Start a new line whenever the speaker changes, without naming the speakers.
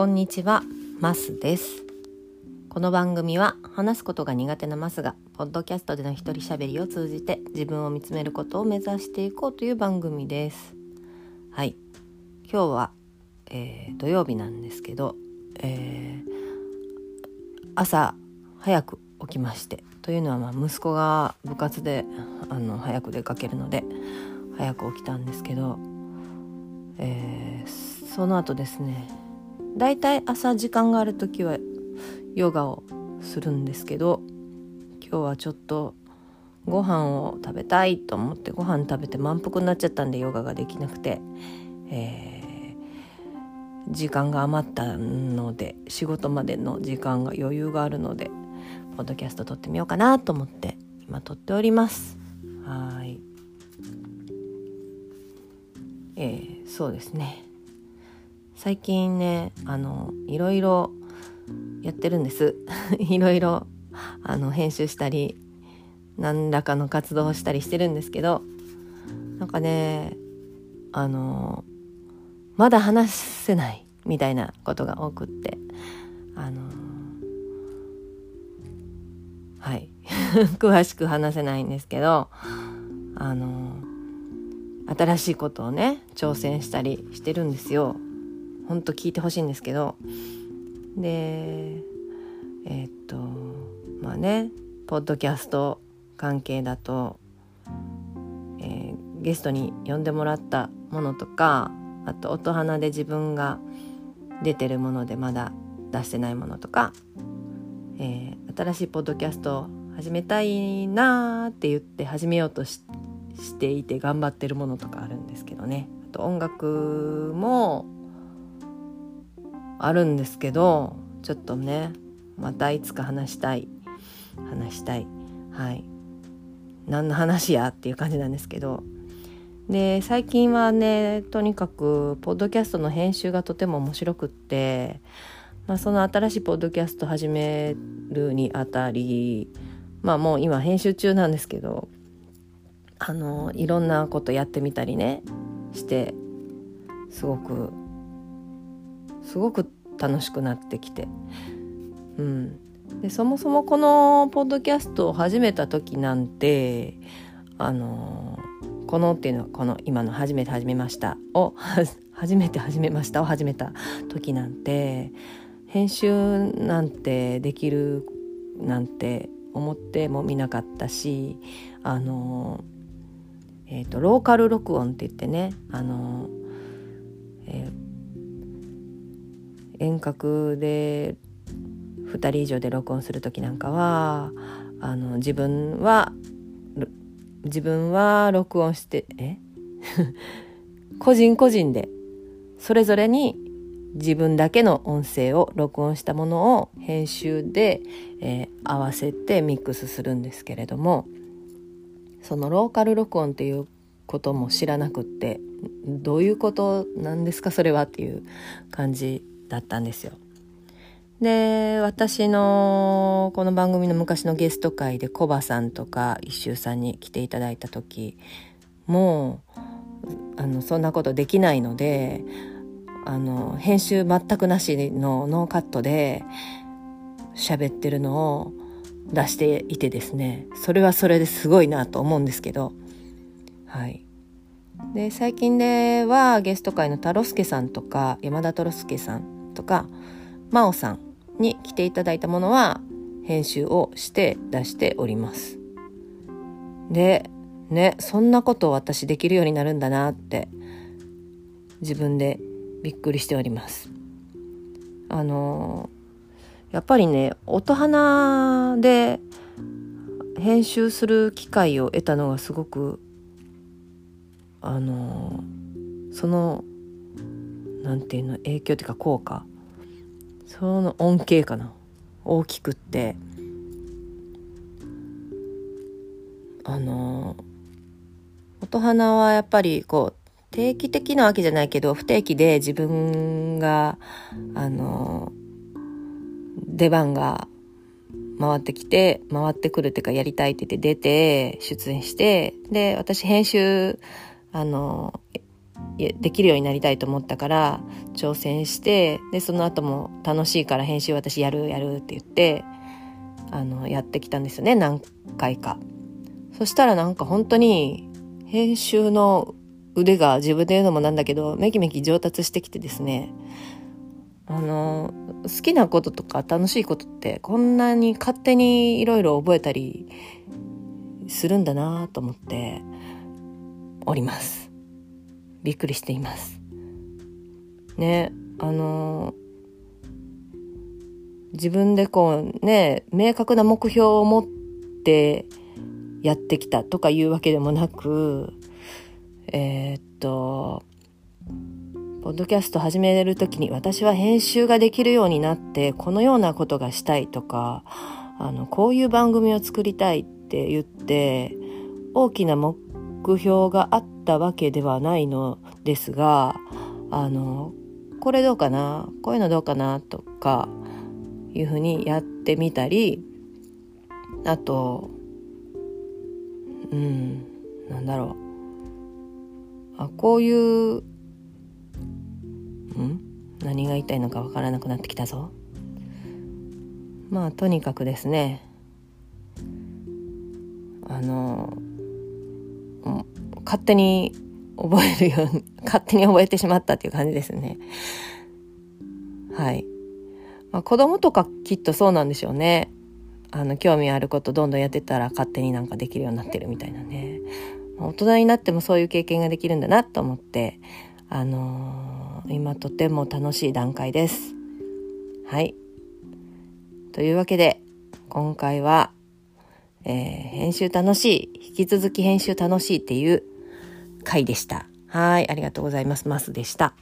こんにちは、マスです。この番組は話すことが苦手なマスがポッドキャストでの一人喋りを通じて自分を見つめることを目指していこうという番組です。はい、今日は、えー土曜日なんですけど、えー朝早く起きましてというのはまあ息子が部活であの早く出かけるので早く起きたんですけど、えーその後ですねだいたい朝時間がある時はヨガをするんですけど今日はちょっとご飯を食べたいと思ってご飯食べて満腹になっちゃったんでヨガができなくて、えー時間が余ったので仕事までの時間が余裕があるのでポッドキャスト撮ってみようかなと思って今撮っております。はい。えーそうですね。最近ねあのいろいろやってるんです いろいろあの編集したり何らかの活動をしたりしてるんですけどなんかねあのまだ話せないみたいなことが多くってあのはい 詳しく話せないんですけどあの新しいことをね挑戦したりしてるんですよ。ほんと聞いてほしいんですけど。でえーっとまあねポッドキャスト関係だと、えーゲストに呼んでもらったものとかあと音花で自分が出てるものでまだ出してないものとか、えー新しいポッドキャスト始めたいなーって言って始めようとししていて頑張ってるものとかあるんですけどね。あと音楽もあるんですけどちょっとねまたいつか話したい。話したい。はい。何の話やっていう感じなんですけど。で最近はねとにかくポッドキャストの編集がとても面白くって、まあ、その新しいポッドキャスト始めるにあたりまあもう今編集中なんですけどあのいろんなことやってみたりねしてすごくすごく楽しくなってきて。うん。でそもそもこのポッドキャストを始めた時なんてあのこのっていうのはこの今の「初めて始めました」を 初めて始めましたを始めた時なんて編集なんてできるなんて思ってもみなかったしあのえー、とローカル録音って言ってねあの、えー遠隔で2人以上で録音する時なんかはあの自分は自分は録音してえ？個人個人でそれぞれに自分だけの音声を録音したものを編集で、えー合わせてミックスするんですけれどもそのローカル録音っていうことも知らなくってどういうことなんですかそれはっていう感じだったんですよ。で私のこの番組の昔のゲスト会でコバさんとか一周さんに来ていただいた時もうあのそんなことできないのであの編集全くなしのノーカットで喋ってるのを出していてですねそれはそれですごいなと思うんですけどはいで最近ではゲスト会のタロスケさんとか山田トロスケさんとか真央さんに来ていただいたものは編集をして出しております。でねそんなことを私できるようになるんだなって自分でびっくりしております。あのやっぱりね音花で編集する機会を得たのがすごくあのそのなんていうの影響っていうか効果。その恩恵かな。大きくって。あの音花はやっぱりこう定期的なわけじゃないけど不定期で自分があの出番が回ってきて回ってくるっていうかやりたいって言って出て出演してで私編集あのできるようになりたいと思ったから挑戦してでその後も楽しいから編集私やるやるって言ってあのやってきたんですよね何回か。そしたらなんか本当に編集の腕が自分で言うのもなんだけどめきめき上達してきてですねあの好きなこととか楽しいことってこんなに勝手にいろいろ覚えたりするんだなと思っておりますびっくりしています。ねあの自分でこうね明確な目標を持ってやってきたとかいうわけでもなくえー、っとポッドキャスト始める時に私は編集ができるようになってこのようなことがしたいとかあのこういう番組を作りたいって言って大きな目目標があったわけではないのですがあのこれどうかな？こういうのどうかな？とかいうふうにやってみたりあとうんなんだろう。あこういうん？何が言いたいのかわからなくなってきたぞ。まあとにかくですね。あの勝手に覚えるように 勝手に覚えてしまったっていう感じですね。はい、まあ、子供とかきっとそうなんでしょうね。あの興味あることどんどんやってたら勝手になんかできるようになってるみたいなね。ま大人になってもそういう経験ができるんだなと思ってあのー、今とても楽しい段階です。はい。というわけで今回は、えー、編集楽しい。引き続き編集楽しいっていう回でした。はいありがとうございます。マスでした。